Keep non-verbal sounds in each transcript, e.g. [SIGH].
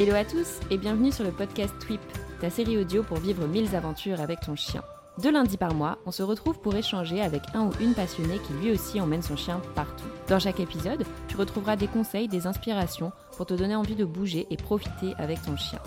Hello à tous et bienvenue sur le podcast Twip, ta série audio pour vivre mille aventures avec ton chien. Deux lundis par mois, on se retrouve pour échanger avec un ou une passionnée qui lui aussi emmène son chien partout. Dans chaque épisode, tu retrouveras des conseils, des inspirations pour te donner envie de bouger et profiter avec ton chien.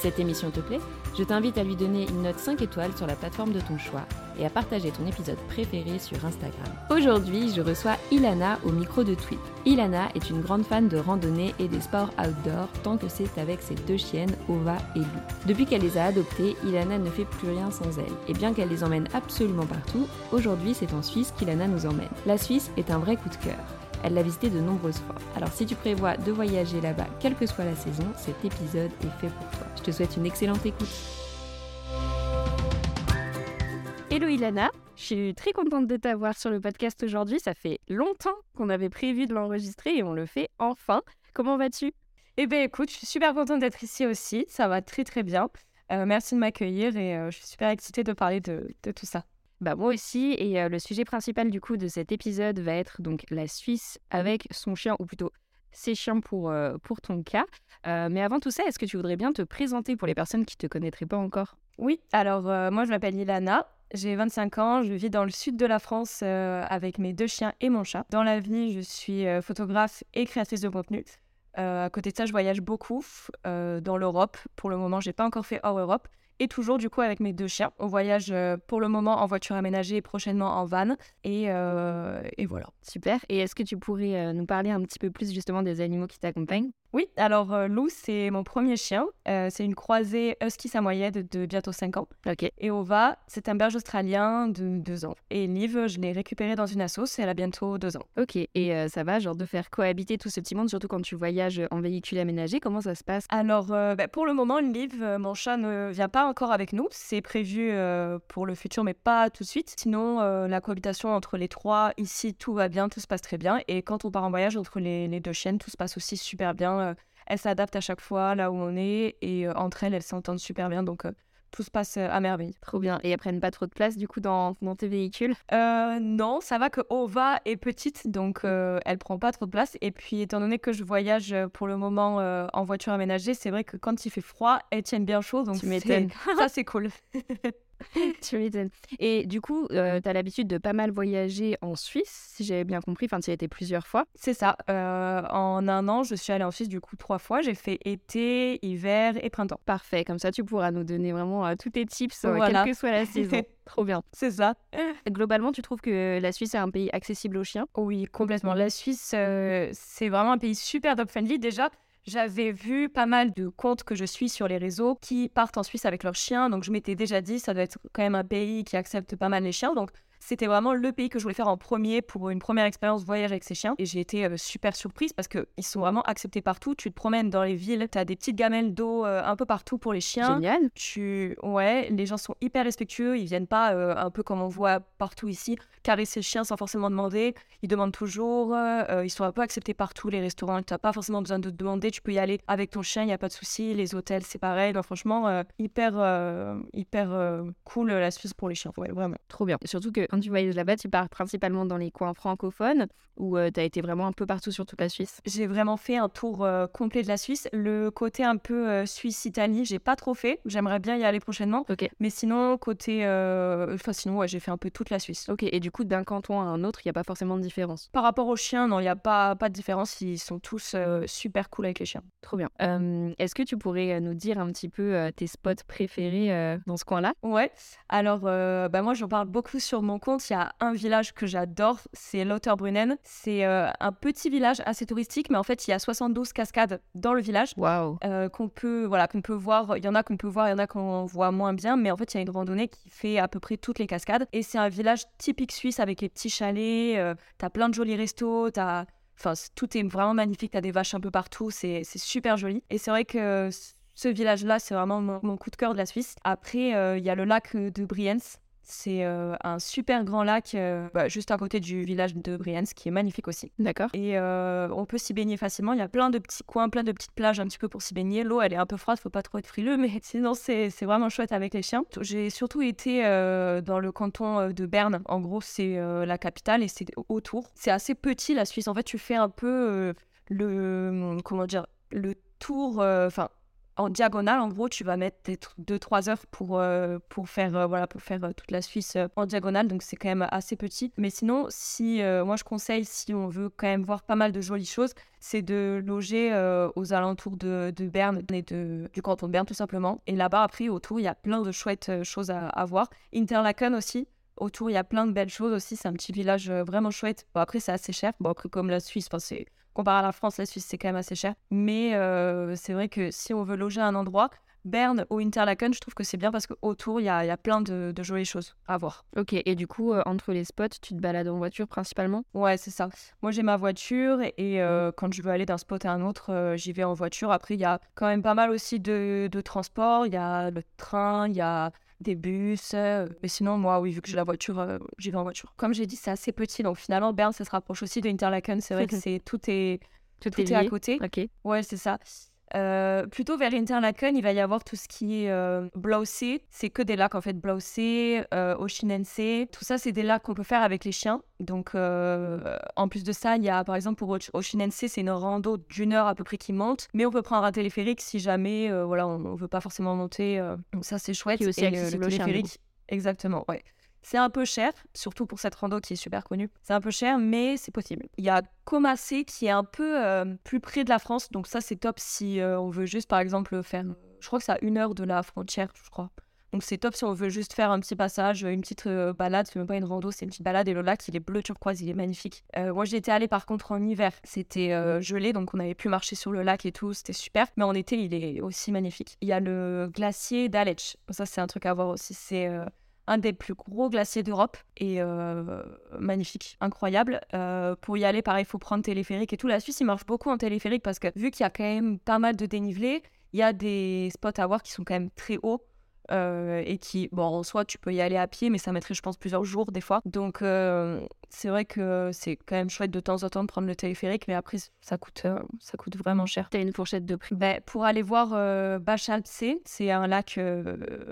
Cette émission te plaît, je t'invite à lui donner une note 5 étoiles sur la plateforme de ton choix et à partager ton épisode préféré sur Instagram. Aujourd'hui, je reçois Ilana au micro de Tweet. Ilana est une grande fan de randonnée et des sports outdoor tant que c'est avec ses deux chiennes, Ova et Lou. Depuis qu'elle les a adoptées, Ilana ne fait plus rien sans elles. Et bien qu'elle les emmène absolument partout, aujourd'hui c'est en Suisse qu'Ilana nous emmène. La Suisse est un vrai coup de cœur. Elle l'a visité de nombreuses fois. Alors si tu prévois de voyager là-bas, quelle que soit la saison, cet épisode est fait pour toi. Je te souhaite une excellente écoute. Hello Ilana, je suis très contente de t'avoir sur le podcast aujourd'hui. Ça fait longtemps qu'on avait prévu de l'enregistrer et on le fait enfin. Comment vas-tu? Eh bien écoute, je suis super contente d'être ici aussi. Ça va très très bien. Euh, merci de m'accueillir et euh, je suis super excitée de parler de, tout ça. Bah moi aussi, et euh, le sujet principal du coup de cet épisode va être donc la Suisse avec son chien, ou plutôt ses chiens pour, pour ton cas. mais avant tout ça, est-ce que tu voudrais bien te présenter pour les personnes qui ne te connaîtraient pas encore? Oui, alors moi je m'appelle Ilana, j'ai 25 ans, je vis dans le sud de la France avec mes deux chiens et mon chat. Dans la vie, je suis photographe et créatrice de contenu. À côté de ça, je voyage beaucoup dans l'Europe. Pour le moment, j'ai pas encore fait hors Europe. Et toujours du coup avec mes deux chiens. On voyage pour le moment en voiture aménagée et prochainement en van. Et, et voilà. Super. Et est-ce que tu pourrais nous parler un petit peu plus justement des animaux qui t'accompagnent? Oui, alors euh, Lou, c'est mon premier chien. Euh, c'est une croisée husky samoyède de bientôt 5 ans. Ok. Et Ova, c'est un berge australien de 2 ans. Et Liv, je l'ai récupérée dans une assos elle a bientôt 2 ans. Ok, et euh, ça va, genre de faire cohabiter tout ce petit monde, surtout quand tu voyages en véhicule aménagé, comment ça se passe? Alors, bah, pour le moment, Liv, mon chat ne vient pas encore avec nous. C'est prévu pour le futur, mais pas tout de suite. Sinon, la cohabitation entre les trois, ici, tout va bien, tout se passe très bien. Et quand on part en voyage entre les, les deux chiennes, tout se passe aussi super bien euh, elles s'adaptent à chaque fois là où on est et euh, entre elles, elles s'entendent super bien. Donc, euh, tout se passe à merveille. Trop bien. Et elles prennent pas trop de place du coup dans, dans tes véhicules? Non, ça va que Ova est petite, donc elle prend pas trop de place. Et puis étant donné que je voyage pour le moment en voiture aménagée, c'est vrai que quand il fait froid, elles tiennent bien chaud. Donc tu [LAUGHS] ça c'est cool. [LAUGHS] [LAUGHS] tu m'étonnes. Et du coup, euh, tu as l'habitude de pas mal voyager en Suisse, si j'avais bien compris. Enfin, tu y as été plusieurs fois. C'est ça. Euh, en un an, je suis allée en Suisse du coup trois fois. J'ai fait été, hiver et printemps. Parfait. Comme ça, tu pourras nous donner vraiment euh, tous tes tips, quelle que soit la [LAUGHS] saison. Trop bien. [LAUGHS] C'est ça. Globalement, tu trouves que la Suisse est un pays accessible aux chiens? Oui, complètement. La Suisse, c'est vraiment un pays super dog-friendly. Déjà, j'avais vu pas mal de comptes que je suis sur les réseaux qui partent en Suisse avec leurs chiens. Donc je m'étais déjà dit, ça doit être quand même un pays qui accepte pas mal les chiens. Donc c'était vraiment le pays que je voulais faire en premier pour une première expérience voyage avec ces chiens. Et j'ai été euh, super surprise parce qu'ils sont vraiment acceptés partout. Tu te promènes dans les villes, tu as des petites gamelles d'eau euh, un peu partout pour les chiens. Génial. Tu... Ouais, les gens sont hyper respectueux. Ils viennent pas euh, un peu comme on voit partout ici, caresser le chien sans forcément demander. Ils demandent toujours. ils sont un peu acceptés partout. Les restaurants, tu n'as pas forcément besoin de te demander. Tu peux y aller avec ton chien, il n'y a pas de souci. Les hôtels, c'est pareil. Donc franchement, hyper, hyper cool la Suisse pour les chiens. Ouais, vraiment. Trop bien. Surtout que quand tu voyages là-bas, tu pars principalement dans les coins francophones ou euh, tu as été vraiment un peu partout sur toute la Suisse? J'ai vraiment fait un tour euh, complet de la Suisse. Le côté un peu euh, Suisse-Italie, j'ai pas trop fait. J'aimerais bien y aller prochainement. Ok. Mais sinon, côté. Enfin, sinon, ouais, j'ai fait un peu toute la Suisse. Ok. Et du coup, d'un canton à un autre, il n'y a pas forcément de différence? Par rapport aux chiens, non, il n'y a pas, pas de différence. Ils sont tous super cool avec les chiens. Trop bien. Est-ce que tu pourrais nous dire un petit peu tes spots préférés dans ce coin-là? Ouais. Alors, bah, moi, j'en parle beaucoup sur mon compte. Il y a un village que j'adore, c'est Lauterbrunnen. C'est euh, un petit village assez touristique, mais en fait, il y a 72 cascades dans le village. Waouh euh, Qu'on peut, voilà, qu'on peut voir. Il y en a qu'on peut voir, il y en a qu'on voit moins bien, mais en fait, il y a une randonnée qui fait à peu près toutes les cascades. Et c'est un village typique suisse avec les petits chalets. Euh, t'as plein de jolis restos, t'as. Enfin, tout est vraiment magnifique. T'as des vaches un peu partout. C'est super joli. Et c'est vrai que ce village-là, c'est vraiment mon, mon, coup de cœur de la Suisse. Après, il y a le lac de Brienz c'est euh, un super grand lac euh, bah, juste à côté du village de Brienz qui est magnifique aussi. D'accord. Et euh, on peut s'y baigner facilement. Il y a plein de petits coins, plein de petites plages un petit peu pour s'y baigner. L'eau, elle est un peu froide, faut pas trop être frileux, mais [LAUGHS] sinon c'est vraiment chouette avec les chiens. J'ai surtout été dans le canton de Berne. En gros, c'est la capitale et c'est autour. C'est assez petit la Suisse. En fait, tu fais un peu le comment dire le tour, enfin en diagonale, en gros, tu vas mettre 2-3 heures pour, euh, pour faire, euh, voilà, pour faire euh, toute la Suisse en diagonale, donc c'est quand même assez petit. Mais sinon, si moi je conseille, si on veut quand même voir pas mal de jolies choses, c'est de loger aux alentours de, Berne et de, du canton de Berne tout simplement. Et là-bas, après, autour, il y a plein de chouettes choses à, voir. Interlaken aussi, autour, il y a plein de belles choses aussi. C'est un petit village vraiment chouette. Bon, après, c'est assez cher. Bon, après, comme la Suisse, c'est comparé à la France, la Suisse, c'est quand même assez cher. Mais euh, c'est vrai que si on veut loger à un endroit, Berne ou Interlaken, je trouve que c'est bien parce qu'autour, il y a, y a plein de, jolies choses à voir. Ok, et du coup, euh, entre les spots, tu te balades en voiture principalement? Ouais, c'est ça. Moi, j'ai ma voiture et euh, quand je veux aller d'un spot à un autre, j'y vais en voiture. Après, il y a quand même pas mal aussi de, de transport. Il y a le train, il y a des bus. Euh, mais sinon, moi, oui, vu que j'ai la voiture, euh, j'y vais en voiture. Comme j'ai dit, c'est assez petit. Donc finalement, Berne, ça se rapproche aussi de Interlaken. C'est vrai [LAUGHS] que c'est tout est, tout, est, à côté. Ok. Ouais, c'est ça. Euh, plutôt vers Interlaken, il va y avoir tout ce qui est euh, C'est que des lacs en fait. Blausee, euh, Oshinense. Tout ça, c'est des lacs qu'on peut faire avec les chiens. Donc, euh, en plus de ça, il y a par exemple pour Oshinense, c'est une rando d'une heure à peu près qui monte. Mais on peut prendre un téléphérique si jamais voilà, on ne veut pas forcément monter. donc, ça, c'est chouette. Qui aussi accessible le téléphérique. Exactement, ouais. C'est un peu cher, surtout pour cette rando qui est super connue. C'est un peu cher, mais c'est possible. Il y a Comassé qui est un peu euh, plus près de la France, donc ça c'est top si euh, on veut juste par exemple faire. Je crois que c'est à une heure de la frontière, je crois. Donc c'est top si on veut juste faire un petit passage, une petite euh, balade, c'est même pas une rando, c'est une petite balade et le lac il est bleu turquoise, il est magnifique. moi j'y étais allée par contre en hiver, c'était gelé donc on avait pu marcher sur le lac et tout, c'était super. Mais en été il est aussi magnifique. Il y a le glacier d'Aletsch, ça c'est un truc à voir aussi, c'est un des plus gros glaciers d'Europe et euh, magnifique, incroyable. Euh, pour y aller, pareil, il faut prendre téléphérique et tout. La Suisse, il marche beaucoup en téléphérique parce que vu qu'il y a quand même pas mal de dénivelé, il y a des spots à voir qui sont quand même très hauts. Euh, et qui, bon, en soi, tu peux y aller à pied, mais ça mettrait, je pense, plusieurs jours des fois. Donc, c'est vrai que c'est quand même chouette de temps en temps de prendre le téléphérique, mais après, ça coûte, ça coûte vraiment cher. T'as une fourchette de prix ben, Pour aller voir Bachalpsee, c'est un lac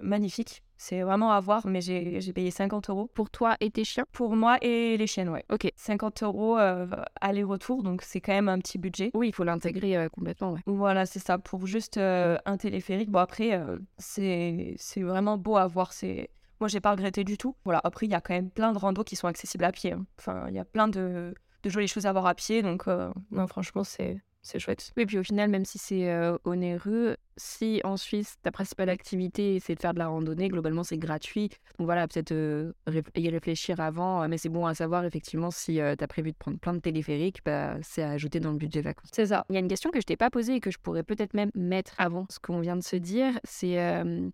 magnifique. C'est vraiment à voir, mais j'ai payé 50 euros. Pour toi et tes chiens? Pour moi et les chiennes, ouais. Ok. 50 euros euh, aller-retour, donc c'est quand même un petit budget. Oui, il faut l'intégrer euh, complètement, ouais. Voilà, c'est ça. Pour juste euh, un téléphérique. Bon, après, c'est vraiment beau à voir. C'est Moi, j'ai pas regretté du tout. Voilà, après, il y a quand même plein de randos qui sont accessibles à pied. Hein. Enfin, il y a plein de, de jolies choses à voir à pied, donc non, franchement, c'est c'est chouette. Oui, puis au final, même si c'est onéreux, si en Suisse, ta principale activité, c'est de faire de la randonnée, globalement, c'est gratuit. Donc voilà, peut-être y réfléchir avant. mais c'est bon à savoir, effectivement, si tu as prévu de prendre plein de téléphériques, bah, c'est à ajouter dans le budget vacances. C'est ça. Il y a une question que je t'ai pas posée et que je pourrais peut-être même mettre avant ce qu'on vient de se dire. C'est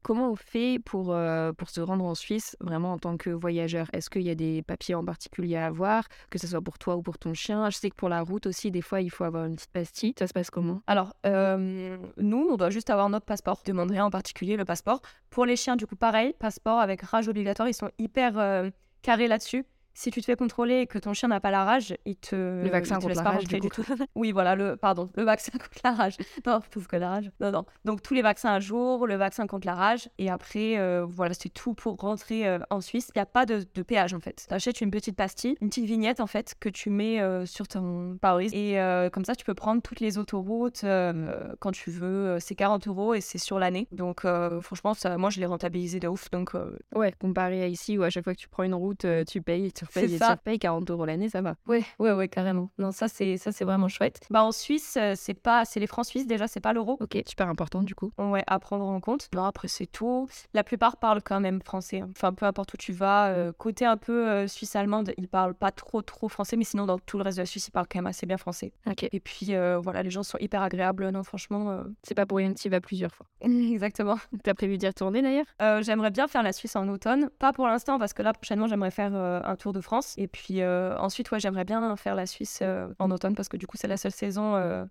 comment on fait pour, pour se rendre en Suisse, vraiment en tant que voyageur? Est-ce qu'il y a des papiers en particulier à avoir, que ce soit pour toi ou pour ton chien? Je sais que pour la route aussi, des fois, il faut avoir une petite pastille. Ça se passe comment? Alors, nous, on doit juste avoir notre passeport. Je demanderai en particulier le passeport. Pour les chiens, du coup, pareil, passeport avec rage obligatoire. Ils sont hyper euh, carrés là-dessus si tu te fais contrôler et que ton chien n'a pas la rage, il te le vaccin contre la rage du, tout. [LAUGHS] oui, voilà le pardon, le vaccin [LAUGHS] contre la rage. Non, parce que la rage. Non, non. Donc tous les vaccins à jour, le vaccin contre la rage et après euh, voilà c'est tout pour rentrer euh, en Suisse. Il n'y a pas de, péage en fait. Tu achètes une petite pastille, une petite vignette en fait que tu mets euh, sur ton pare et comme ça tu peux prendre toutes les autoroutes quand tu veux. C'est 40 euros et c'est sur l'année. Donc franchement ça, moi je l'ai rentabilisé de ouf. Donc ouais, comparé à ici où à chaque fois que tu prends une route tu payes. C'est ça. Tu 40 euros l'année, ça va. Ouais, ouais, ouais, carrément. Non, ça c'est ça c'est vraiment chouette. Bah en Suisse, euh, c'est pas, c'est les francs suisses déjà, c'est pas l'euro. Ok, super important du coup. Ouais, à prendre en compte. Non, après c'est tout. La plupart parlent quand même français. Hein. Enfin, peu importe où tu vas, euh, côté un peu euh, suisse allemande, ils parlent pas trop trop français, mais sinon dans tout le reste de la Suisse, ils parlent quand même assez bien français. Ok. Et puis voilà, les gens sont hyper agréables. Non, franchement, c'est pas pour rien que tu y vas plusieurs fois. [LAUGHS] Exactement. T'as prévu d'y retourner d'ailleurs? J'aimerais bien faire la Suisse en automne. Pas pour l'instant parce que là prochainement j'aimerais faire un tour de France. Et puis ensuite, ouais, j'aimerais bien faire la Suisse euh, en automne parce que du coup, c'est la seule saison. Euh,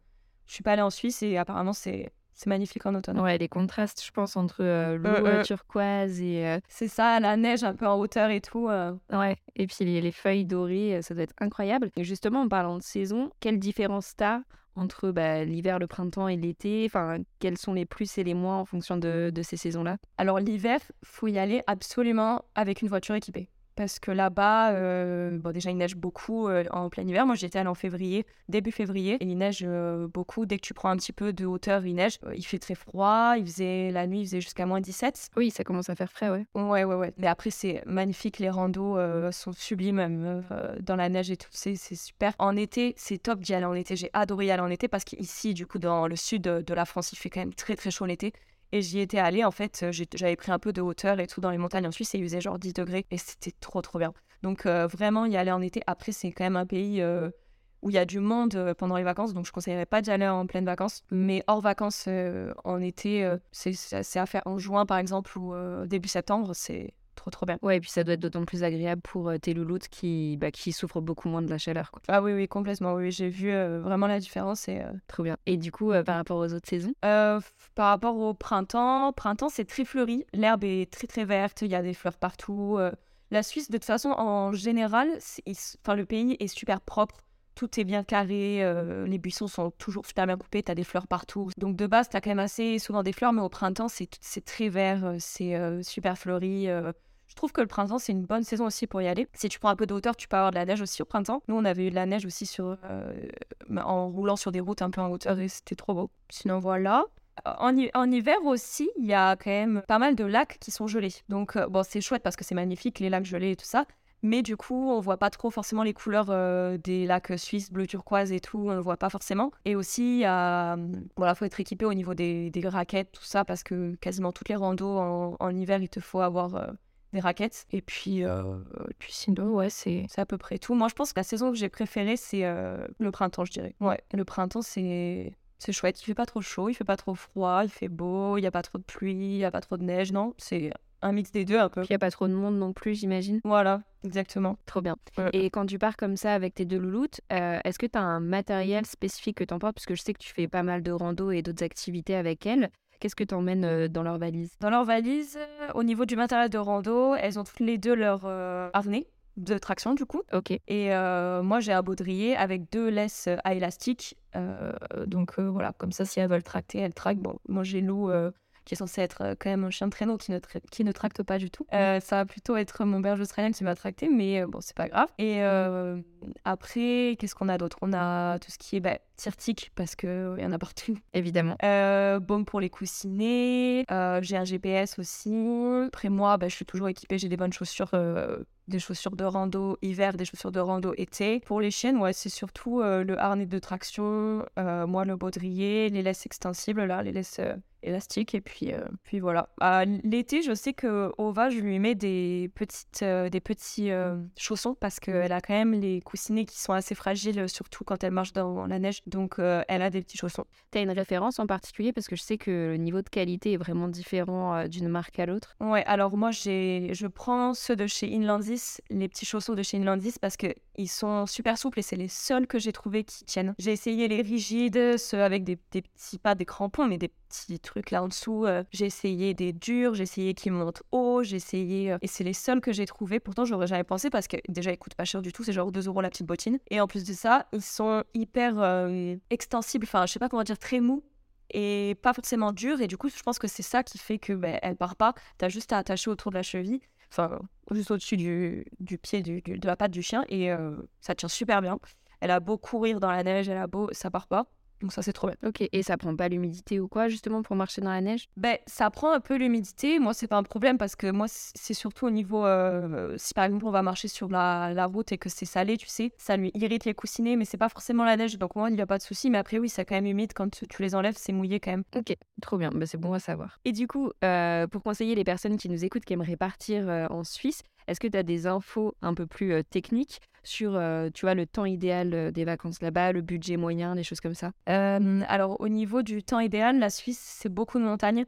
je suis pas allée en Suisse et apparemment, c'est c'est magnifique en automne. Ouais, les contrastes, je pense, entre euh, l'eau turquoise et. C'est ça, la neige un peu en hauteur et tout. Ouais, et puis les, les, feuilles dorées, ça doit être incroyable. Et justement, en parlant de saison, quelle différence t'as entre bah, l'hiver, le printemps et l'été? Enfin, quels sont les plus et les moins en fonction de, de ces saisons-là? Alors, l'hiver, faut y aller absolument avec une voiture équipée parce que là-bas, euh, bon, déjà, il neige beaucoup euh, en plein hiver. Moi, j'étais allée en février, début février, et il neige euh, beaucoup. Dès que tu prends un petit peu de hauteur, il neige. il fait très froid. Il faisait, la nuit, il faisait jusqu'à moins 17. Oui, ça commence à faire frais, ouais. Ouais, ouais, ouais. Mais après, c'est magnifique. Les randos sont sublimes, même dans la neige et tout. C'est super. En été, c'est top d'y aller en été. J'ai adoré y aller en été parce qu'ici, du coup, dans le sud de la France, il fait quand même très, très chaud l'été. Et j'y étais allée, en fait, j'avais pris un peu de hauteur et tout dans les montagnes en Suisse et il faisait genre 10 degrés et c'était trop, trop bien. Donc vraiment, y aller en été, après, c'est quand même un pays où il y a du monde pendant les vacances, donc je conseillerais pas d'y aller en pleine vacances. Mais hors vacances, en été, c'est à faire en juin, par exemple, ou début septembre, c'est trop trop bien. Ouais, et puis ça doit être d'autant plus agréable pour euh, tes louloutes qui, bah, qui souffrent beaucoup moins de la chaleur. Quoi. Ah oui, oui, complètement. Oui, j'ai vu euh, vraiment la différence. Et, euh, Trop bien. Et du coup, par rapport aux autres saisons? Par rapport au printemps, printemps c'est très fleuri. L'herbe est très très verte, il y a des fleurs partout. La Suisse, de toute façon, en général, enfin, le pays est super propre tout est bien carré, les buissons sont toujours super bien coupés, tu as des fleurs partout. Donc de base, tu as quand même assez souvent des fleurs, mais au printemps, c'est très vert, c'est super fleuri. Je trouve que le printemps, c'est une bonne saison aussi pour y aller. Si tu prends un peu de hauteur, tu peux avoir de la neige aussi au printemps. Nous, on avait eu de la neige aussi sur, en roulant sur des routes un peu en hauteur et c'était trop beau. Sinon, voilà. En, en, hiver aussi, il y a quand même pas mal de lacs qui sont gelés. Donc, bon, c'est chouette parce que c'est magnifique, les lacs gelés et tout ça. Mais du coup, on voit pas trop forcément les couleurs euh, des lacs suisses, bleu turquoise et tout, on ne voit pas forcément. Et aussi, il voilà, faut être équipé au niveau des, raquettes, tout ça, parce que quasiment toutes les randos en, hiver, il te faut avoir euh, des raquettes. Et puis, euh, puis sinon, ouais, c'est à peu près tout. Moi, je pense que la saison que j'ai préférée, c'est le printemps, je dirais. Ouais, le printemps, c'est c'est chouette. Il fait pas trop chaud, il fait pas trop froid, il fait beau, il y a pas trop de pluie, il y a pas trop de neige, non C'est un mix des deux un peu. Il n'y a pas trop de monde non plus, j'imagine. Voilà, exactement. Trop bien. Et quand tu pars comme ça avec tes deux louloutes, euh, est-ce que tu as un matériel spécifique que tu emportes Parce que je sais que tu fais pas mal de rando et d'autres activités avec elles. Qu'est-ce que tu emmènes euh, dans leur valise? Dans leur valise, euh, au niveau du matériel de rando, elles ont toutes les deux leur harnais de traction du coup. Ok. Et moi j'ai un baudrier avec deux laisses à élastique. donc voilà, comme ça si elles veulent tracter, elles tractent. Bon, moi j'ai loup qui est censé être euh, quand même un chien de traîneau qui ne, qui ne tracte pas du tout. Euh, ça va plutôt être mon berger australien qui va tracter, mais euh, bon, c'est pas grave. Et après, qu'est-ce qu'on a d'autre? On a tout ce qui est bah, tirtique, parce qu'il y en a partout. Évidemment. baume pour les coussinets. j'ai un GPS aussi. Après moi, bah, je suis toujours équipée, j'ai des bonnes chaussures des chaussures de rando hiver, des chaussures de rando été. Pour les chiennes, ouais, c'est surtout le harnais de traction, moi le baudrier, les laisses extensibles, là, les laisses élastique. Et puis, euh, puis voilà. L'été, je sais que Ova, je lui mets des, petites, euh, des petits euh, chaussons parce qu'elle a quand même les coussinets qui sont assez fragiles, surtout quand elle marche dans la neige. Donc, elle a des petits chaussons. Tu as une référence en particulier? Parce que je sais que le niveau de qualité est vraiment différent d'une marque à l'autre. Ouais, alors moi, je prends ceux de chez Inlandis, les petits chaussons de chez Inlandis parce qu'ils sont super souples et c'est les seuls que j'ai trouvé qui tiennent. J'ai essayé les rigides, ceux avec des, petits, pas des crampons, mais des petits trucs là en dessous. Euh, j'ai essayé des durs, j'ai essayé qui montent haut, j'ai essayé. Euh, et c'est les seuls que j'ai trouvés. Pourtant, j'aurais jamais pensé parce que déjà, ils coûtent pas cher du tout. C'est genre 2 euros la petite bottine. Et en plus de ça, ils sont hyper euh, extensibles. Enfin, je sais pas comment dire, très mous et pas forcément durs. Et du coup, je pense que c'est ça qui fait que ben, elle part pas. T'as juste à attacher autour de la cheville. Enfin, juste au-dessus du, pied de la patte du chien. Et ça tient super bien. Elle a beau courir dans la neige, elle a beau, ça part pas. Donc ça, c'est trop bien. Ok, et ça prend pas l'humidité ou quoi, justement, pour marcher dans la neige? Ben, ça prend un peu l'humidité. Moi, c'est pas un problème parce que moi, c'est surtout au niveau. Euh, si par exemple, on va marcher sur la, la route et que c'est salé, tu sais, ça lui irrite les coussinets, mais c'est pas forcément la neige. Donc moi, il n'y a pas de souci. Mais après, oui, c'est quand même humide. Quand tu les enlèves, c'est mouillé quand même. Ok, trop bien. Ben, c'est bon à savoir. Et du coup, euh, pour conseiller les personnes qui nous écoutent, qui aimeraient partir euh, en Suisse, est-ce que tu as des infos un peu plus techniques sur, tu vois, le temps idéal des vacances là-bas, le budget moyen, des choses comme ça? Alors, au niveau du temps idéal, la Suisse, c'est beaucoup de montagnes.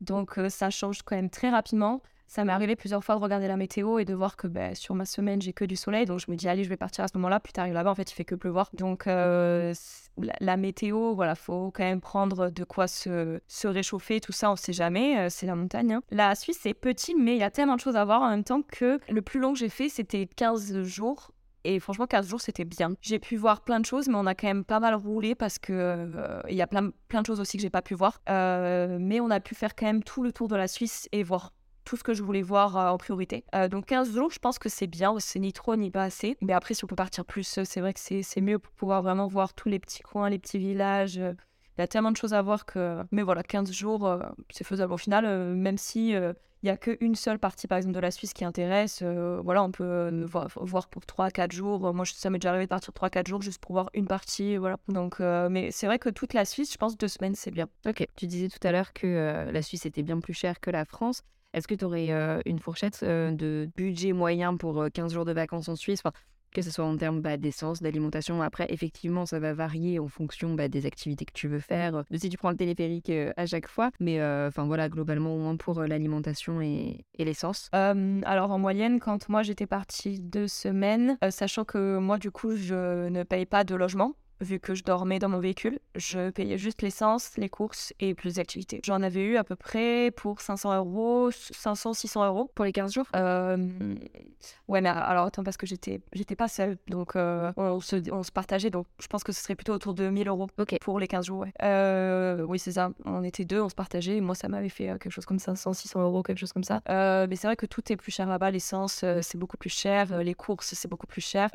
Donc, ça change quand même très rapidement. Ça m'est arrivé plusieurs fois de regarder la météo et de voir que ben, sur ma semaine, j'ai que du soleil. Donc je me dis, allez, je vais partir à ce moment-là. Puis t'arrives là-bas, en fait, il fait que pleuvoir. Donc euh, la, météo, voilà, faut quand même prendre de quoi se, se réchauffer. Tout ça, on sait jamais. Euh, c'est la montagne. Hein. La Suisse, c'est petit, mais il y a tellement de choses à voir en même temps que le plus long que j'ai fait, c'était 15 jours. Et franchement, 15 jours, c'était bien. J'ai pu voir plein de choses, mais on a quand même pas mal roulé parce que euh, il y a plein, plein de choses aussi que j'ai pas pu voir. mais on a pu faire quand même tout le tour de la Suisse et voir tout ce que je voulais voir en priorité. donc 15 jours, je pense que c'est bien, c'est ni trop ni pas assez. Mais après, si on peut partir plus, c'est vrai que c'est mieux pour pouvoir vraiment voir tous les petits coins, les petits villages. Il y a tellement de choses à voir que. Mais voilà, 15 jours, c'est faisable au final, même si il n'y a qu'une seule partie, par exemple, de la Suisse qui intéresse. Euh, voilà, on peut euh, voir, pour 3-4 jours. Moi, ça m'est déjà arrivé de partir 3-4 jours juste pour voir une partie. Voilà. Donc, euh, mais c'est vrai que toute la Suisse, je pense, deux semaines, c'est bien. Ok. Tu disais tout à l'heure que la Suisse était bien plus chère que la France. Est-ce que tu aurais une fourchette de budget moyen pour 15 jours de vacances en Suisse? Que ce soit en termes bah, d'essence, d'alimentation. Après, effectivement, ça va varier en fonction bah, des activités que tu veux faire, de si tu prends le téléphérique euh, à chaque fois. Mais euh, enfin voilà, globalement, au moins pour euh, l'alimentation et, l'essence. alors en moyenne, quand moi j'étais partie deux semaines, sachant que moi du coup je ne paye pas de logement, vu que je dormais dans mon véhicule. Je payais juste l'essence, les courses et plus d'activités. J'en avais eu à peu près pour 500 euros, 500, 600 euros. Pour les 15 jours euh, Ouais, mais alors attends, parce que j'étais, j'étais pas seule. Donc euh, on, se, on se partageait. Donc je pense que ce serait plutôt autour de 1000 euros pour les 15 jours. Ouais. Euh, oui, c'est ça. On était deux, on se partageait. Moi, ça m'avait fait quelque chose comme 500, 600 euros, quelque chose comme ça. mais c'est vrai que tout est plus cher là-bas. L'essence, c'est beaucoup plus cher. Les courses, c'est beaucoup plus cher.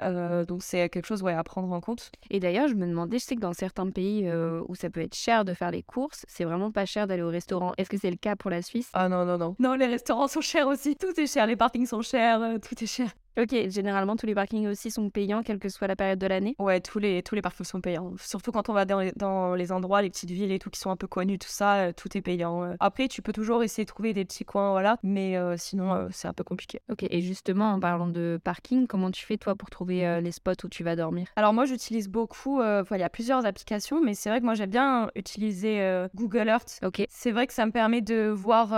donc c'est quelque chose ouais, à prendre en compte. Et d'ailleurs, je me demandais, je sais que dans certains pays euh, où ça peut être cher de faire les courses, c'est vraiment pas cher d'aller au restaurant. Est-ce que c'est le cas pour la Suisse? Ah non, non, non. Non, les restaurants sont chers aussi. Tout est cher, les parkings sont chers, euh, tout est cher. Ok, généralement tous les parkings aussi sont payants, quelle que soit la période de l'année Ouais, tous les, tous les parkings sont payants. Surtout quand on va dans les, dans les endroits, les petites villes et tout qui sont un peu connus, tout ça, euh, tout est payant. Après, tu peux toujours essayer de trouver des petits coins, voilà, mais sinon, c'est un peu compliqué. Ok, et justement, en parlant de parking, comment tu fais toi pour trouver les spots où tu vas dormir? Alors moi, j'utilise beaucoup, il y a plusieurs applications, mais c'est vrai que moi, j'aime bien utiliser Google Earth. Ok. C'est vrai que ça me permet de voir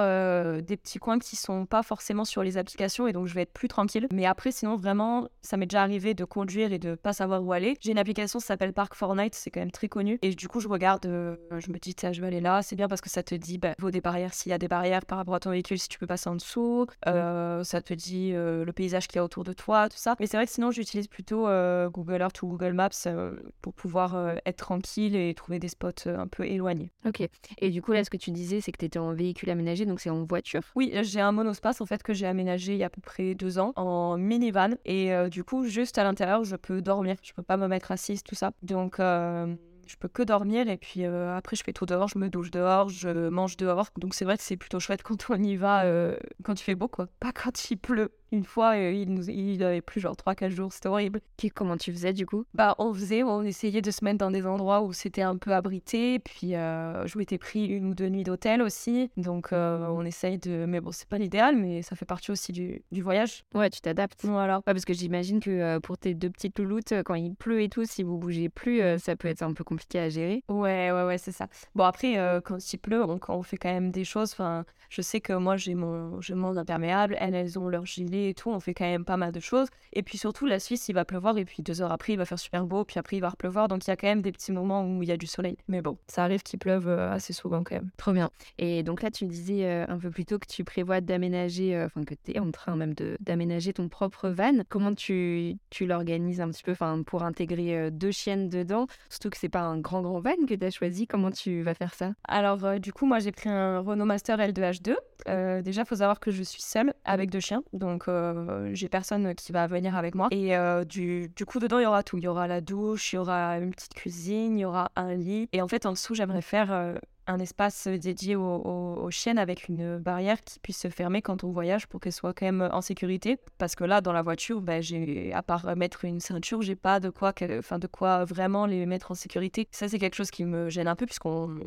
des petits coins qui sont pas forcément sur les applications et donc je vais être plus tranquille. Mais après, sinon, vraiment, ça m'est déjà arrivé de conduire et de pas savoir où aller. J'ai une application qui s'appelle Park Fortnite, c'est quand même très connu. Et du coup, je regarde, euh, je me dis, tiens, je vais aller là. C'est bien parce que ça te dit, bah, vaut des barrières s'il y a des barrières par rapport à ton véhicule, si tu peux passer en dessous. Euh, ça te dit euh, le paysage qu'il y a autour de toi, tout ça. Mais c'est vrai que sinon, j'utilise plutôt Google Earth ou Google Maps pour pouvoir être tranquille et trouver des spots un peu éloignés. Ok. Et du coup, là, ce que tu disais, c'est que tu étais en véhicule aménagé, donc c'est en voiture Oui, j'ai un monospace en fait que j'ai aménagé il y a à peu près deux ans en Et du coup, juste à l'intérieur, je peux dormir. Je peux pas me mettre assise, tout ça. Donc, euh, je peux que dormir et puis euh, après je fais tout dehors, je me douche dehors, je mange dehors. Donc c'est vrai que c'est plutôt chouette [LAUGHS] quand on y va, euh, quand il fait beau quoi, pas quand il pleut. Une fois, euh, il, nous, il avait plus genre 3-4 jours, c'était horrible. comment tu faisais du coup? Bah on faisait, on essayait de se mettre dans des endroits où c'était un peu abrité, puis je m'étais pris une ou deux nuits d'hôtel aussi, donc on essaye de... Mais bon, c'est pas l'idéal, mais ça fait partie aussi du, du voyage. Ouais, tu t'adaptes. Voilà. Ouais, parce que j'imagine que pour tes deux petites louloutes, quand il pleut et tout, si vous bougez plus, ça peut être un peu compliqué à gérer. Ouais, ouais, ouais, c'est ça. Bon, après, euh, quand il pleut, on, on, fait quand même des choses. Enfin, je sais que moi, j'ai mon, mon imperméable, elles, elles ont leur gilet et tout. On fait quand même pas mal de choses. Et puis surtout, la Suisse, il va pleuvoir. Et puis deux heures après, il va faire super beau. Puis après, il va repleuvoir. Donc, il y a quand même des petits moments où il y a du soleil. Mais bon, ça arrive qu'il pleuve euh, assez souvent quand même. Trop bien. Et donc là, tu me disais euh, un peu plus tôt que tu prévois d'aménager, enfin, que tu es en train même d'aménager ton propre van. Comment tu, tu l'organises un petit peu pour intégrer deux chiennes dedans? Surtout que c'est pas un grand, grand van que tu as choisi. Comment tu vas faire ça? Alors, euh, du coup, moi, j'ai pris un Renault Master L2H2. Euh, déjà, il faut savoir que je suis seule avec deux chiens. Donc, euh, j'ai personne qui va venir avec moi. Et du, du, coup, dedans, il y aura tout. Il y aura la douche, il y aura une petite cuisine, il y aura un lit. Et en fait, en dessous, j'aimerais faire un espace dédié aux, chiennes avec une barrière qui puisse se fermer quand on voyage pour qu'elles soient quand même en sécurité. Parce que là, dans la voiture, ben, j'ai, à part mettre une ceinture, j'ai pas de quoi, enfin, de quoi vraiment les mettre en sécurité. Ça, c'est quelque chose qui me gêne un peu puisqu'on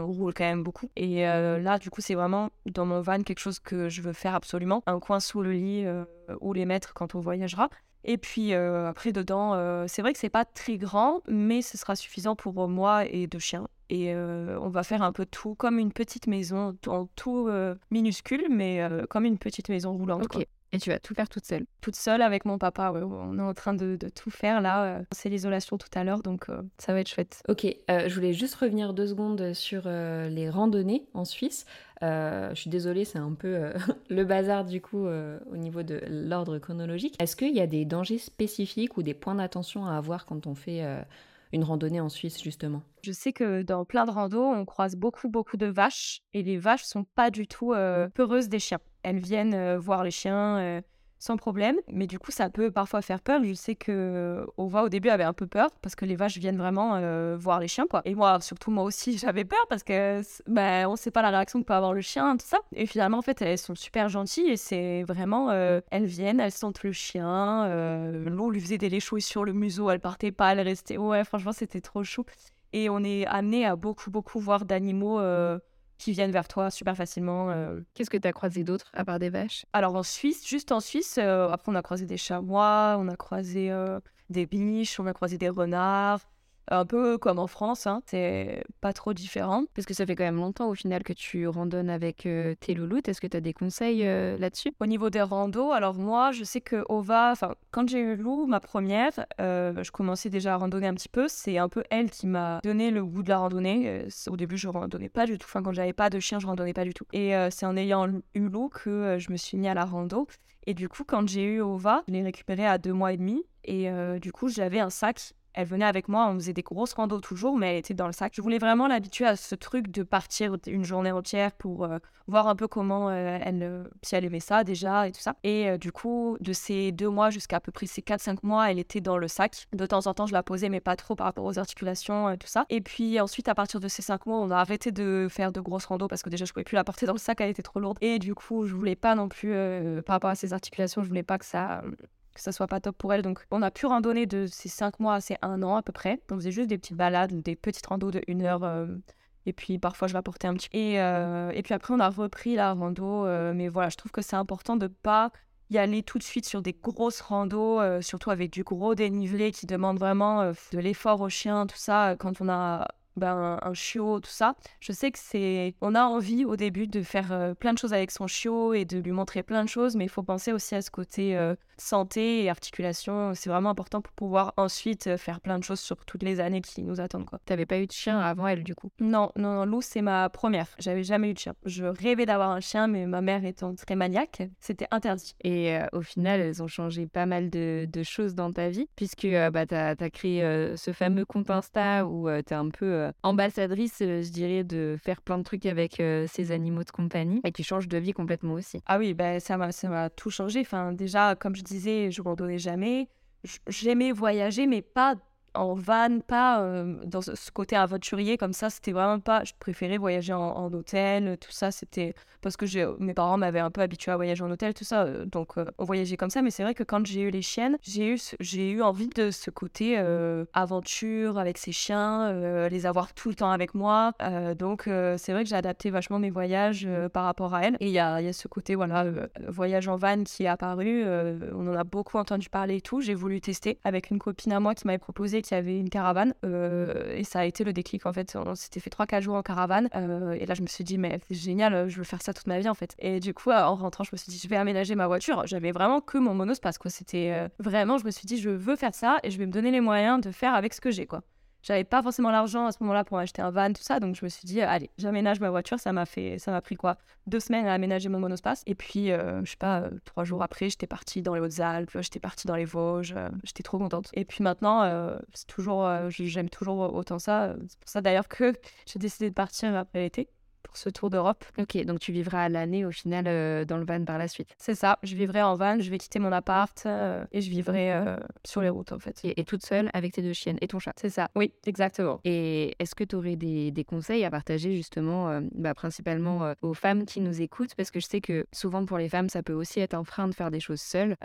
roule quand même beaucoup. Et euh, là, du coup, c'est vraiment dans mon van quelque chose que je veux faire absolument. Un coin sous le lit euh, où les mettre quand on voyagera. Et puis euh, après, dedans, c'est vrai que c'est pas très grand, mais ce sera suffisant pour moi et deux chiens. Et on va faire un peu tout, comme une petite maison, en tout minuscule, mais comme une petite maison roulante. Et tu vas tout faire toute seule Toute seule avec mon papa, On est en train de, tout faire là. C'est l'isolation tout à l'heure, donc ça va être chouette. Ok, je voulais juste revenir deux secondes sur les randonnées en Suisse. je suis désolée, c'est un peu [LAUGHS] le bazar du coup au niveau de l'ordre chronologique. Est-ce qu'il y a des dangers spécifiques ou des points d'attention à avoir quand on fait une randonnée en Suisse justement? Je sais que dans plein de randos, on croise beaucoup beaucoup de vaches et les vaches sont pas du tout euh, peureuses des chiens. Elles viennent voir les chiens sans problème. Mais du coup, ça peut parfois faire peur. Je sais que Ova, au début, avait un peu peur parce que les vaches viennent vraiment voir les chiens, quoi. Et moi, surtout, moi aussi, [LAUGHS] j'avais peur parce que bah, on sait pas la réaction que peut avoir le chien, tout ça. Et finalement, en fait, elles sont super gentilles et c'est vraiment. elles viennent, elles sentent le chien. L'eau lui faisait des léchouilles sur le museau, elle partait pas, elle restait. Ouais, franchement, c'était trop chou. Et on est amené à beaucoup, beaucoup voir d'animaux qui viennent vers toi super facilement. Euh. Qu'est-ce que tu as croisé d'autre à part des vaches? Alors en Suisse, juste en Suisse, euh, après on a croisé des chamois, on a croisé euh, des biches, on a croisé des renards, un peu comme en France, hein. c'est pas trop différent. Parce que ça fait quand même longtemps au final que tu randonnes avec euh, tes louloutes. Est-ce que tu as des conseils euh, là-dessus? Au niveau des randos, alors moi, je sais que Ova, quand j'ai eu Lou, ma première, euh, je commençais déjà à randonner un petit peu. C'est un peu elle qui m'a donné le goût de la randonnée. au début, je randonnais pas du tout. Enfin, quand j'avais pas de chien, je randonnais pas du tout. Et c'est en ayant eu Lou que je me suis mis à la rando. Et du coup, quand j'ai eu Ova, je l'ai récupérée à deux mois et demi. Et du coup, j'avais un sac elle venait avec moi, on faisait des grosses randos toujours, mais elle était dans le sac. Je voulais vraiment l'habituer à ce truc de partir une journée entière pour euh, voir un peu comment euh, elle, euh, si elle aimait ça déjà et tout ça. Et du coup, de ces deux mois jusqu'à à peu près ces 4-5 mois, elle était dans le sac. De temps en temps, je la posais, mais pas trop par rapport aux articulations et tout ça. Et puis ensuite, à partir de ces 5 mois, on a arrêté de faire de grosses randos parce que déjà, je pouvais plus la porter dans le sac, elle était trop lourde. Et du coup, je voulais pas non plus, par rapport à ses articulations, je voulais pas que ça que ça soit pas top pour elle. Donc, on a pu randonner de ces cinq mois à ces un an à peu près. On faisait juste des petites balades, des petites randos de une heure. Euh, et puis parfois je l'apportais un petit. Et, euh, et puis après on a repris la rando. Euh, mais voilà, je trouve que c'est important de pas y aller tout de suite sur des grosses randos, surtout avec du gros dénivelé qui demande vraiment de l'effort au chien, tout ça. Quand on a ben, un chiot, tout ça. Je sais que c'est. On a envie au début de faire plein de choses avec son chiot et de lui montrer plein de choses, mais il faut penser aussi à ce côté santé et articulation. C'est vraiment important pour pouvoir ensuite euh, faire plein de choses sur toutes les années qui nous attendent. Quoi. T'avais pas eu de chien avant elle, du coup? Non, non, non. Lou, c'est ma première. J'avais jamais eu de chien. Je rêvais d'avoir un chien, mais ma mère étant très maniaque, c'était interdit. Et au final, elles ont changé pas mal de, choses dans ta vie, puisque bah, tu as, créé ce fameux compte Insta où tu es un peu euh, ambassadrice, euh, je dirais, de faire plein de trucs avec euh, ces animaux de compagnie et qui changent de vie complètement aussi. Ah oui, ben, ça m'a tout changé. Enfin, déjà, comme je disais, je ne donnais jamais. J'aimais voyager, mais pas en van, pas euh, dans ce côté aventurier comme ça. C'était vraiment pas. Je préférais voyager en, hôtel, tout ça. C'était parce que mes parents m'avaient un peu habitué à voyager en hôtel, tout ça. Euh, donc, euh, on voyageait comme ça. Mais c'est vrai que quand j'ai eu les chiennes, j'ai eu, j'ai eu envie de ce côté aventure avec ces chiens, les avoir tout le temps avec moi. donc, c'est vrai que j'ai adapté vachement mes voyages par rapport à elles. Et il y a, y a, ce côté, voilà, voyage en van qui est apparu. on en a beaucoup entendu parler et tout. J'ai voulu tester avec une copine à moi qui m'avait proposé qui avait une caravane. Euh, et ça a été le déclic, en fait. On s'était fait 3-4 jours en caravane. Euh, et là, je me suis dit, mais c'est génial, je veux faire ça toute ma vie, en fait. Et du coup, en rentrant, je me suis dit, je vais aménager ma voiture. J'avais vraiment que mon monospace, quoi. C'était euh, vraiment, je me suis dit, je veux faire ça et je vais me donner les moyens de faire avec ce que j'ai, quoi. J'avais pas forcément l'argent à ce moment-là pour acheter un van, tout ça. Donc je me suis dit, allez, j'aménage ma voiture. Ça m'a fait, ça m'a pris quoi Deux semaines à aménager mon monospace. Et puis, euh, je sais pas, euh, trois jours après, j'étais partie dans les Hautes-Alpes, j'étais partie dans les Vosges. Euh, j'étais trop contente. Et puis maintenant, c'est toujours, j'aime toujours autant ça. C'est pour ça d'ailleurs que [LAUGHS] j'ai décidé de partir après l'été ce tour d'Europe. Ok, donc tu vivras à l'année au final euh, dans le van par la suite. C'est ça, je vivrai en van, je vais quitter mon appart euh, et je vivrai euh, sur les routes en fait. Et, toute seule avec tes deux chiennes et ton chat. C'est ça, oui, exactement. Et est-ce que tu aurais des, des, conseils à partager justement, bah, principalement aux femmes qui nous écoutent? Parce que je sais que souvent pour les femmes, ça peut aussi être un frein de faire des choses seules.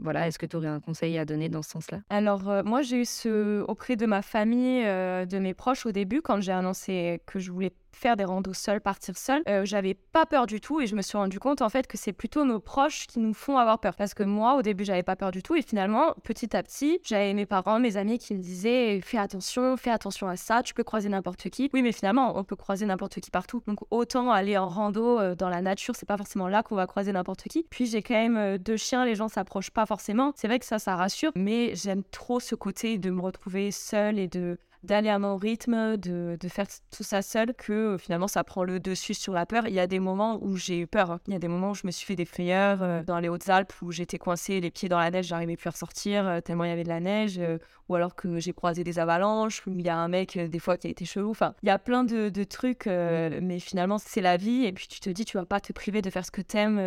voilà, est-ce que tu aurais un conseil à donner dans ce sens-là? Alors, moi j'ai eu ce auprès de ma famille, de mes proches au début, quand j'ai annoncé que je voulais faire des randos seuls, partir seul, euh, j'avais pas peur du tout et je me suis rendu compte en fait que c'est plutôt nos proches qui nous font avoir peur. Parce que moi, au début, j'avais pas peur du tout et finalement, petit à petit, j'avais mes parents, mes amis qui me disaient fais attention, fais attention à ça, tu peux croiser n'importe qui. Oui, mais finalement, on peut croiser n'importe qui partout. Donc autant aller en rando euh, dans la nature, c'est pas forcément là qu'on va croiser n'importe qui. Puis j'ai quand même euh, deux chiens, les gens s'approchent pas forcément. C'est vrai que ça, ça rassure, mais j'aime trop ce côté de me retrouver seule et de d'aller à mon rythme, de, de, faire tout ça seul, que finalement ça prend le dessus sur la peur. Il y a des moments où j'ai eu peur. Hein. Il y a des moments où je me suis fait des frayeurs dans les Hautes-Alpes où j'étais coincée les pieds dans la neige, j'arrivais plus à ressortir tellement il y avait de la neige, ou alors que j'ai croisé des avalanches, où il y a un mec des fois qui a été chelou. Enfin, il y a plein de, de trucs, mais finalement c'est la vie et puis tu te dis tu vas pas te priver de faire ce que t'aimes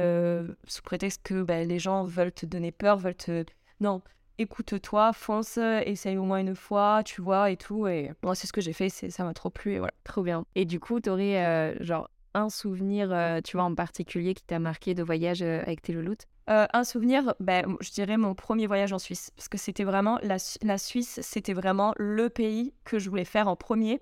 sous prétexte que ben, les gens veulent te donner peur, veulent te... Non, écoute-toi, fonce, essaye au moins une fois, tu vois, et tout. Et moi, c'est ce que j'ai fait, ça m'a trop plu, et voilà. Trop bien. Et du coup, t'aurais, euh, genre, un souvenir, euh, tu vois, en particulier qui t'a marqué de voyage euh, avec tes louloutes Un souvenir, ben, je dirais mon premier voyage en Suisse. Parce que c'était vraiment, la, la Suisse, c'était vraiment le pays que je voulais faire en premier.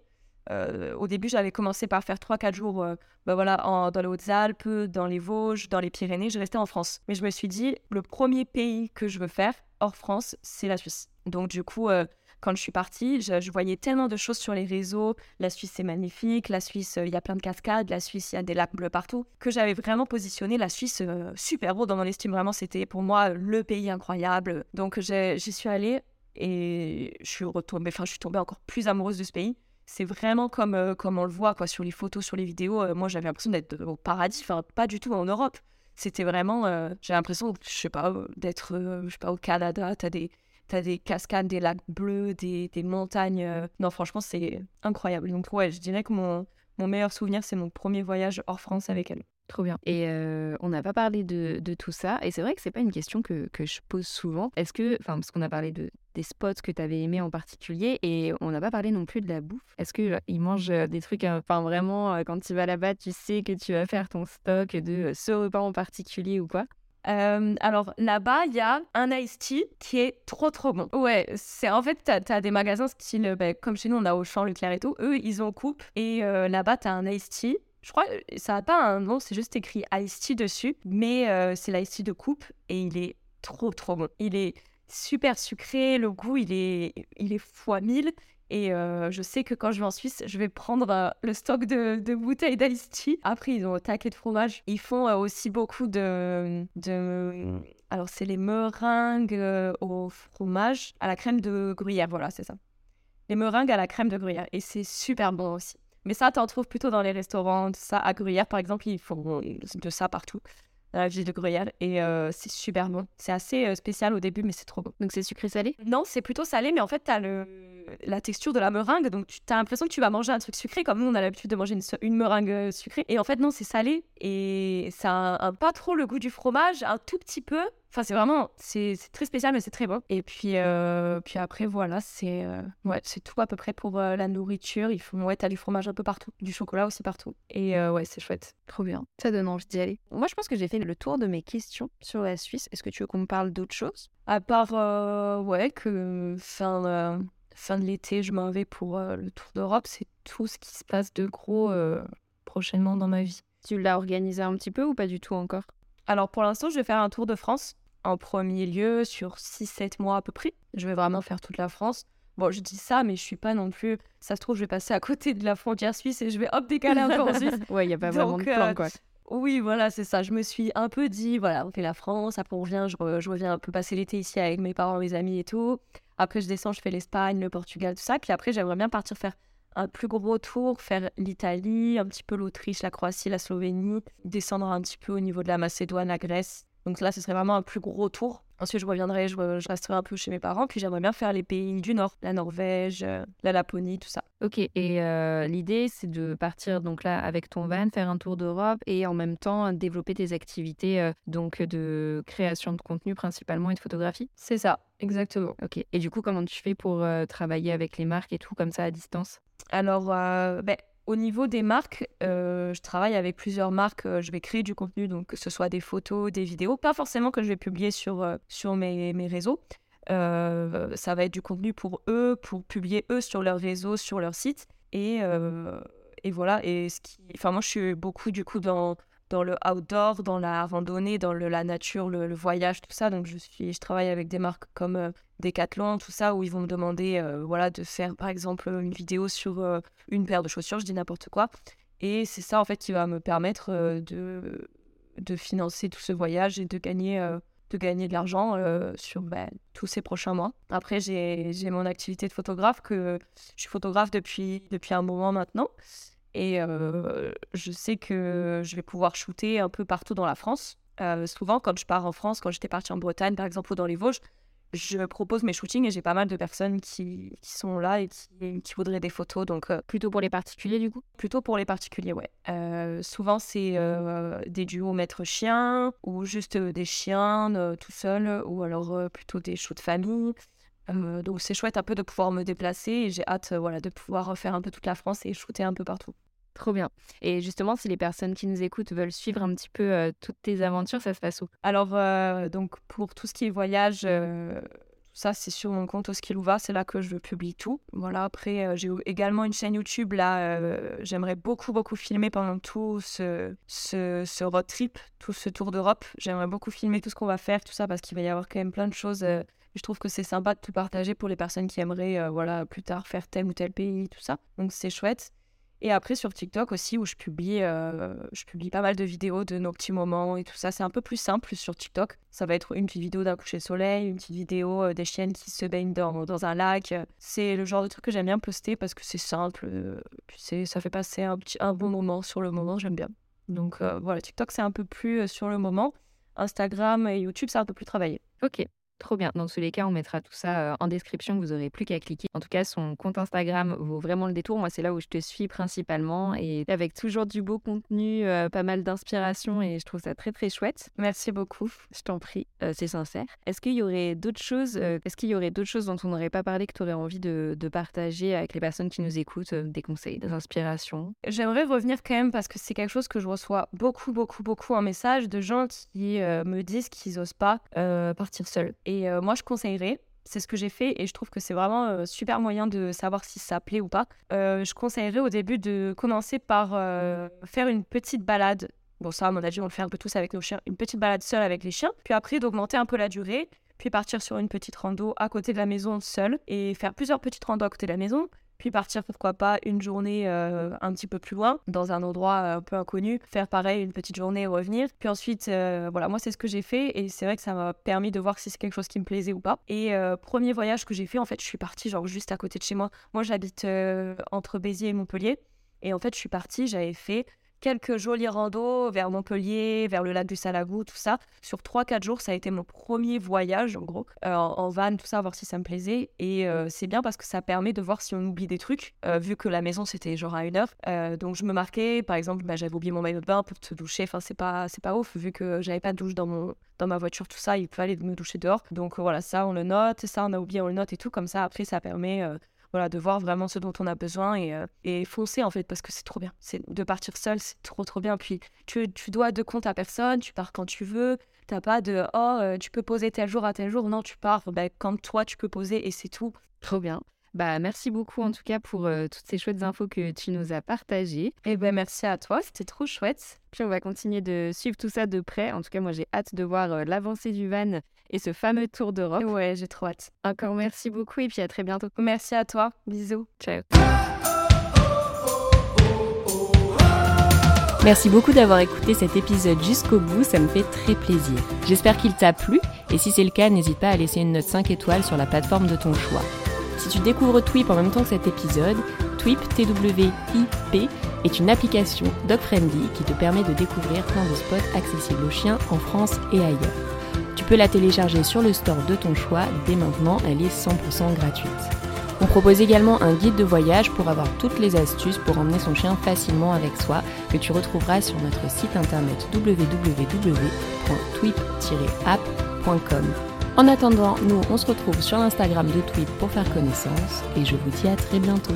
au début, j'avais commencé par faire 3-4 jours ben voilà, en, dans les Hautes-Alpes, dans les Vosges, dans les Pyrénées. Je restais en France. Mais je me suis dit, le premier pays que je veux faire, hors France, c'est la Suisse. Donc du coup, euh, quand je suis partie, je, voyais tellement de choses sur les réseaux. La Suisse, c'est magnifique. La Suisse, euh, il y a plein de cascades. La Suisse, il y a des lacs bleus partout. Que j'avais vraiment positionné la Suisse euh, super haut dans mon estime. Vraiment, c'était pour moi le pays incroyable. Donc j'y suis allée et je suis retombée. Enfin, je suis tombée encore plus amoureuse de ce pays. C'est vraiment comme, comme on le voit quoi, sur les photos, sur les vidéos. moi, j'avais l'impression d'être au paradis. Enfin, pas du tout en Europe c'était vraiment, euh, j'ai l'impression, je sais pas, euh, d'être, euh, je sais pas, au Canada, t'as des, as des cascades, des lacs bleus, des, des montagnes. Non, franchement, c'est incroyable. Donc, ouais, je dirais que mon, mon meilleur souvenir, c'est mon premier voyage hors France avec elle. Trop bien. Et on n'a pas parlé de, de, tout ça. Et c'est vrai que c'est pas une question que, que je pose souvent. Est-ce que, enfin, parce qu'on a parlé de, des spots que tu avais aimés en particulier et on n'a pas parlé non plus de la bouffe. Est-ce que ils mangent des trucs, enfin vraiment, quand tu vas là-bas, tu sais que tu vas faire ton stock de ce repas en particulier ou quoi? Alors là-bas, il y a un iced tea qui est trop trop bon. Ouais, c'est en fait, tu as, des magasins style, bah, comme chez nous, on a Auchan, Leclerc et tout. Eux, ils ont coupe. Et là-bas, tu as un iced tea je crois ça n'a pas un nom, c'est juste écrit Ice Tea dessus, mais euh, c'est l'Ice Tea de coupe et il est trop trop bon. Il est super sucré, le goût il est, il est fois 1000 et euh, je sais que quand je vais en Suisse, je vais prendre euh, le stock de, de bouteilles d'Ice Tea. Après, ils ont un taquet de fromage. Ils font aussi beaucoup de, de... Alors, c'est les meringues au fromage à la crème de gruyère, voilà, c'est ça. Les meringues à la crème de gruyère et c'est super bon aussi. Mais ça, tu en trouves plutôt dans les restaurants. Ça, à Gruyère, par exemple, ils font de ça partout, dans la ville de Gruyère. Et euh, c'est super bon. C'est assez euh, spécial au début, mais c'est trop bon. Donc c'est sucré-salé? Non, c'est plutôt salé, mais en fait, tu as le... la texture de la meringue. Donc tu as l'impression que tu vas manger un truc sucré, comme nous, on a l'habitude de manger une, une, meringue euh, sucrée. Et en fait, non, c'est salé. Et ça a pas trop le goût du fromage, un tout petit peu. Enfin, c'est vraiment, c'est très spécial, mais c'est très bon. Et puis, euh, puis après, voilà, c'est euh, ouais, c'est tout à peu près pour euh, la nourriture. Il faut, ouais, t'as du fromage un peu partout, du chocolat aussi partout. Et ouais, c'est chouette. Trop bien. Ça donne envie d'y aller. Moi, je pense que j'ai fait le tour de mes questions sur la Suisse. Est-ce que tu veux qu'on me parle d'autre chose? À part, ouais, que fin, fin de l'été, je m'en vais pour le tour d'Europe. C'est tout ce qui se passe de gros prochainement dans ma vie. Tu l'as organisé un petit peu ou pas du tout encore? Alors pour l'instant, je vais faire un tour de France en premier lieu sur 6-7 mois à peu près. Je vais vraiment faire toute la France. Bon, je dis ça, mais je suis pas non plus. Ça se trouve, je vais passer à côté de la frontière suisse et je vais hop décaler un peu en Suisse. [LAUGHS] ouais, il n'y a pas vraiment de plan, euh, quoi. Oui, voilà, c'est ça. Je me suis un peu dit, voilà, on fait la France, après on revient, je, je reviens un peu passer l'été ici avec mes parents, mes amis et tout. Après, je descends, je fais l'Espagne, le Portugal, tout ça. Puis après, j'aimerais bien partir faire un plus gros tour, faire l'Italie, un petit peu l'Autriche, la Croatie, la Slovénie, descendre un petit peu au niveau de la Macédoine, la Grèce. Donc là, ce serait vraiment un plus gros tour. Ensuite, je reviendrai, je, resterai un peu chez mes parents. Puis j'aimerais bien faire les pays du Nord, la Norvège, euh, la Laponie, tout ça. Ok, et euh, l'idée, c'est de partir donc là avec ton van, faire un tour d'Europe et en même temps développer tes activités euh, donc de création de contenu principalement et de photographie C'est ça, exactement. Ok, et du coup, comment tu fais pour travailler avec les marques et tout comme ça à distance? Alors, ben, au niveau des marques, euh, je travaille avec plusieurs marques. Euh, je vais créer du contenu, donc que ce soit des photos, des vidéos, pas forcément que je vais publier sur, euh, sur mes, mes réseaux. ça va être du contenu pour eux, pour publier eux sur leur réseau, sur leur site. Et, et voilà. Et enfin, moi, je suis beaucoup du coup dans dans le outdoor, dans la randonnée, dans la nature, le, voyage, tout ça. Donc je suis, je travaille avec des marques comme euh, Decathlon, tout ça, où ils vont me demander, euh, voilà, de faire par exemple une vidéo sur euh, une paire de chaussures, je dis n'importe quoi. Et c'est ça en fait qui va me permettre de de financer tout ce voyage et de gagner de gagner de l'argent sur ben, tous ces prochains mois. Après, j'ai mon activité de photographe que je suis photographe depuis, depuis un moment maintenant. Et je sais que je vais pouvoir shooter un peu partout dans la France. souvent, quand je pars en France, quand j'étais partie en Bretagne, par exemple, ou dans les Vosges, je propose mes shootings et j'ai pas mal de personnes qui, qui sont là et qui, qui, voudraient des photos. Donc, plutôt pour les particuliers, du coup? Plutôt pour les particuliers, ouais. souvent, c'est des duos maître-chien ou juste des chiens tout seuls ou alors plutôt des shoots famille. Euh, donc c'est chouette un peu de pouvoir me déplacer et j'ai hâte voilà, de pouvoir faire un peu toute la France et shooter un peu partout. Trop bien. Et justement, si les personnes qui nous écoutent veulent suivre un petit peu euh, toutes tes aventures, ça se passe où? Alors, euh, donc pour tout ce qui est voyage, ça c'est sur mon compte Oskilouva, c'est là que je publie tout. Voilà, après j'ai également une chaîne YouTube, là j'aimerais beaucoup beaucoup filmer pendant tout ce, ce, ce, road trip, tout ce tour d'Europe. J'aimerais beaucoup filmer tout ce qu'on va faire, tout ça, parce qu'il va y avoir quand même plein de choses je trouve que c'est sympa de tout partager pour les personnes qui aimeraient euh, voilà, plus tard faire tel ou tel pays, tout ça. Donc c'est chouette. Et après sur TikTok aussi où je publie, euh, je publie pas mal de vidéos de nos petits moments et tout ça. C'est un peu plus simple sur TikTok. Ça va être une petite vidéo d'un coucher soleil, une petite vidéo euh, des chiennes qui se baignent dans, un lac. C'est le genre de truc que j'aime bien poster parce que c'est simple. ça fait passer un, un bon moment sur le moment, j'aime bien. Donc voilà, TikTok c'est un peu plus sur le moment. Instagram et YouTube c'est un peu plus travaillé. Ok. Trop bien. Dans tous les cas, on mettra tout ça en description. Vous aurez plus qu'à cliquer. En tout cas, son compte Instagram vaut vraiment le détour. Moi, c'est là où je te suis principalement et avec toujours du beau contenu, pas mal d'inspiration et je trouve ça très très chouette. Merci beaucoup. Je t'en prie, c'est sincère. Est-ce qu'il y aurait d'autres choses Est-ce qu'il y aurait d'autres choses dont on n'aurait pas parlé que tu aurais envie de, partager avec les personnes qui nous écoutent, des conseils, des inspirations? J'aimerais revenir quand même parce que c'est quelque chose que je reçois beaucoup beaucoup beaucoup en message de gens qui me disent qu'ils n'osent pas partir seuls. Et euh, moi, je conseillerais, c'est ce que j'ai fait et je trouve que c'est vraiment un euh, super moyen de savoir si ça plaît ou pas. Euh, je conseillerais au début de commencer par faire une petite balade. Bon, ça, à mon avis, on le fait un peu tous avec nos chiens. Une petite balade seule avec les chiens. Puis après, d'augmenter un peu la durée. Puis partir sur une petite rando à côté de la maison seule et faire plusieurs petites randos à côté de la maison puis partir pourquoi pas une journée euh, un petit peu plus loin, dans un endroit euh, un peu inconnu, faire pareil une petite journée et revenir. Puis ensuite, euh, voilà, moi c'est ce que j'ai fait et c'est vrai que ça m'a permis de voir si c'est quelque chose qui me plaisait ou pas. Et premier voyage que j'ai fait, en fait, je suis partie genre juste à côté de chez moi. Moi j'habite entre Béziers et Montpellier. Et en fait, je suis partie, j'avais fait quelques jolis randos vers Montpellier, vers le lac du Salagou, tout ça. Sur 3-4 jours, ça a été mon premier voyage, en gros, euh, en, van, tout ça, voir si ça me plaisait. Et euh, c'est bien parce que ça permet de voir si on oublie des trucs, euh, vu que la maison, c'était genre à une heure. donc, je me marquais, par exemple, bah, j'avais oublié mon maillot de bain pour te doucher. Enfin, c'est pas, c'est pas ouf, vu que j'avais pas de douche dans, mon, dans ma voiture, tout ça, il fallait me doucher dehors. Donc, voilà, ça, on le note, ça, on a oublié, on le note et tout. Comme ça, après, ça permet voilà, de voir vraiment ce dont on a besoin et, euh, et foncer en fait parce que c'est trop bien. C'est de partir seul, c'est trop trop bien. Puis tu, tu dois de compte à personne, tu pars quand tu veux. T'as pas de oh euh, tu peux poser tel jour à tel jour. Non, tu pars ben, quand toi tu peux poser et c'est tout. Trop bien. Bah, merci beaucoup en tout cas pour euh, toutes ces chouettes infos que tu nous as partagées. Et eh ben merci à toi, c'était trop chouette. Puis on va continuer de suivre tout ça de près. En tout cas, moi j'ai hâte de voir l'avancée du van et ce fameux tour d'Europe. Ouais, j'ai trop hâte. Encore merci beaucoup et puis à très bientôt. Merci à toi. Bisous. Ciao. Merci beaucoup d'avoir écouté cet épisode jusqu'au bout, ça me fait très plaisir. J'espère qu'il t'a plu et si c'est le cas, n'hésite pas à laisser une note 5 étoiles sur la plateforme de ton choix. Si tu découvres Twip en même temps que cet épisode, Twip, T-W-I-P, est une application dog-friendly qui te permet de découvrir plein de spots accessibles aux chiens en France et ailleurs. Tu peux la télécharger sur le store de ton choix, dès maintenant elle est 100% gratuite. On propose également un guide de voyage pour avoir toutes les astuces pour emmener son chien facilement avec soi que tu retrouveras sur notre site internet www.twip-app.com. En attendant, nous, on se retrouve sur l'Instagram de Tweet pour faire connaissance et je vous dis à très bientôt.